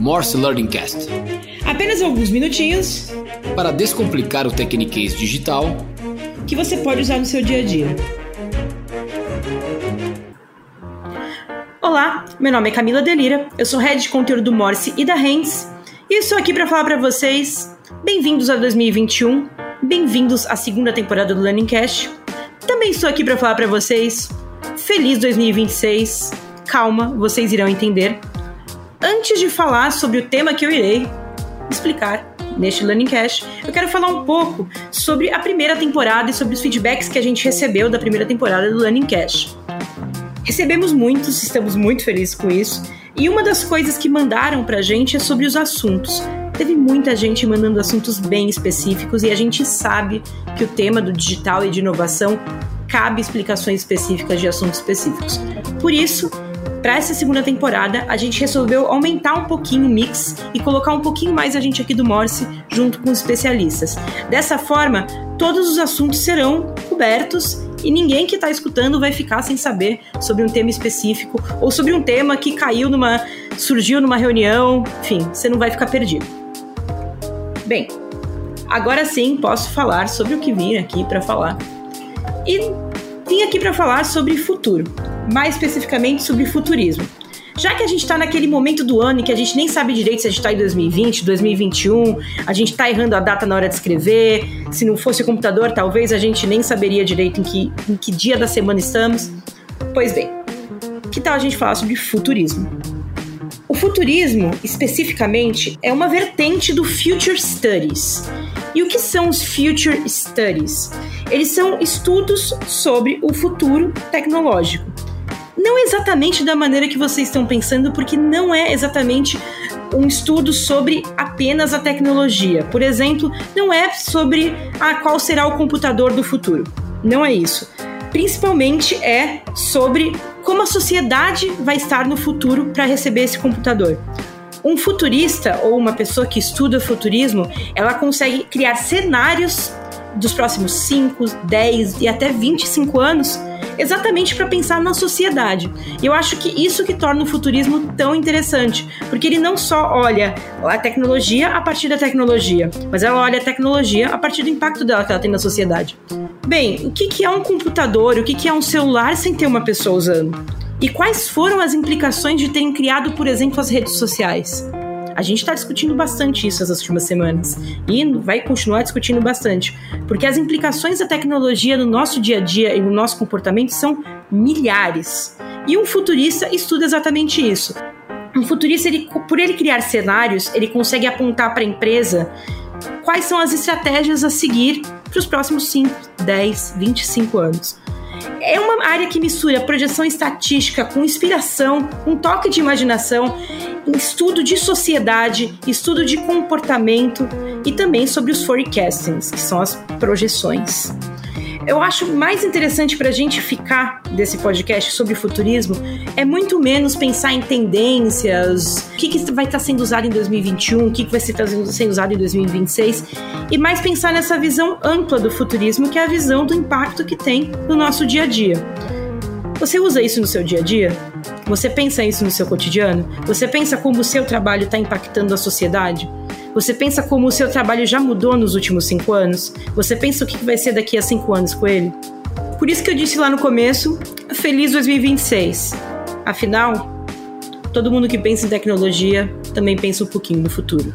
Morse Learning Cast. Apenas alguns minutinhos para descomplicar o Tecniquez digital que você pode usar no seu dia a dia. Olá, meu nome é Camila Delira, eu sou head de conteúdo do Morse e da Hands e estou aqui para falar para vocês bem-vindos a 2021, bem-vindos à segunda temporada do Learning Cast. Também estou aqui para falar para vocês feliz 2026. Calma, vocês irão entender. Antes de falar sobre o tema que eu irei explicar neste Learning Cast, eu quero falar um pouco sobre a primeira temporada e sobre os feedbacks que a gente recebeu da primeira temporada do Learning Cast. Recebemos muitos, estamos muito felizes com isso. E uma das coisas que mandaram pra gente é sobre os assuntos. Teve muita gente mandando assuntos bem específicos e a gente sabe que o tema do digital e de inovação cabe explicações específicas de assuntos específicos. Por isso, para essa segunda temporada, a gente resolveu aumentar um pouquinho o mix e colocar um pouquinho mais a gente aqui do Morse junto com os especialistas. Dessa forma, todos os assuntos serão cobertos e ninguém que está escutando vai ficar sem saber sobre um tema específico ou sobre um tema que caiu numa. surgiu numa reunião, enfim, você não vai ficar perdido. Bem, agora sim posso falar sobre o que vim aqui para falar. E vim aqui para falar sobre futuro, mais especificamente sobre futurismo. Já que a gente está naquele momento do ano em que a gente nem sabe direito se a gente está em 2020, 2021, a gente está errando a data na hora de escrever, se não fosse o computador, talvez a gente nem saberia direito em que, em que dia da semana estamos. Pois bem, que tal a gente falar sobre futurismo? O futurismo, especificamente, é uma vertente do Future Studies. E o que são os Future Studies? Eles são estudos sobre o futuro tecnológico. Não exatamente da maneira que vocês estão pensando, porque não é exatamente um estudo sobre apenas a tecnologia. Por exemplo, não é sobre ah, qual será o computador do futuro. Não é isso. Principalmente é sobre como a sociedade vai estar no futuro para receber esse computador. Um futurista ou uma pessoa que estuda futurismo, ela consegue criar cenários dos próximos 5, 10 e até 25 anos exatamente para pensar na sociedade. E eu acho que isso que torna o futurismo tão interessante, porque ele não só olha a tecnologia a partir da tecnologia, mas ela olha a tecnologia a partir do impacto dela que ela tem na sociedade. Bem, o que é um computador? O que é um celular sem ter uma pessoa usando? E quais foram as implicações de terem criado, por exemplo, as redes sociais? A gente está discutindo bastante isso nas últimas semanas e vai continuar discutindo bastante, porque as implicações da tecnologia no nosso dia a dia e no nosso comportamento são milhares. E um futurista estuda exatamente isso. Um futurista, ele, por ele criar cenários, ele consegue apontar para a empresa quais são as estratégias a seguir para os próximos 5, 10, 25 anos. É uma área que mistura projeção estatística com inspiração, um toque de imaginação, estudo de sociedade, estudo de comportamento e também sobre os forecastings, que são as projeções. Eu acho mais interessante para a gente ficar desse podcast sobre futurismo é muito menos pensar em tendências, o que, que vai estar tá sendo usado em 2021, o que, que vai estar sendo usado em 2026, e mais pensar nessa visão ampla do futurismo, que é a visão do impacto que tem no nosso dia a dia. Você usa isso no seu dia a dia? Você pensa isso no seu cotidiano? Você pensa como o seu trabalho está impactando a sociedade? Você pensa como o seu trabalho já mudou nos últimos cinco anos? Você pensa o que vai ser daqui a cinco anos com ele? Por isso que eu disse lá no começo, feliz 2026. Afinal, todo mundo que pensa em tecnologia também pensa um pouquinho no futuro.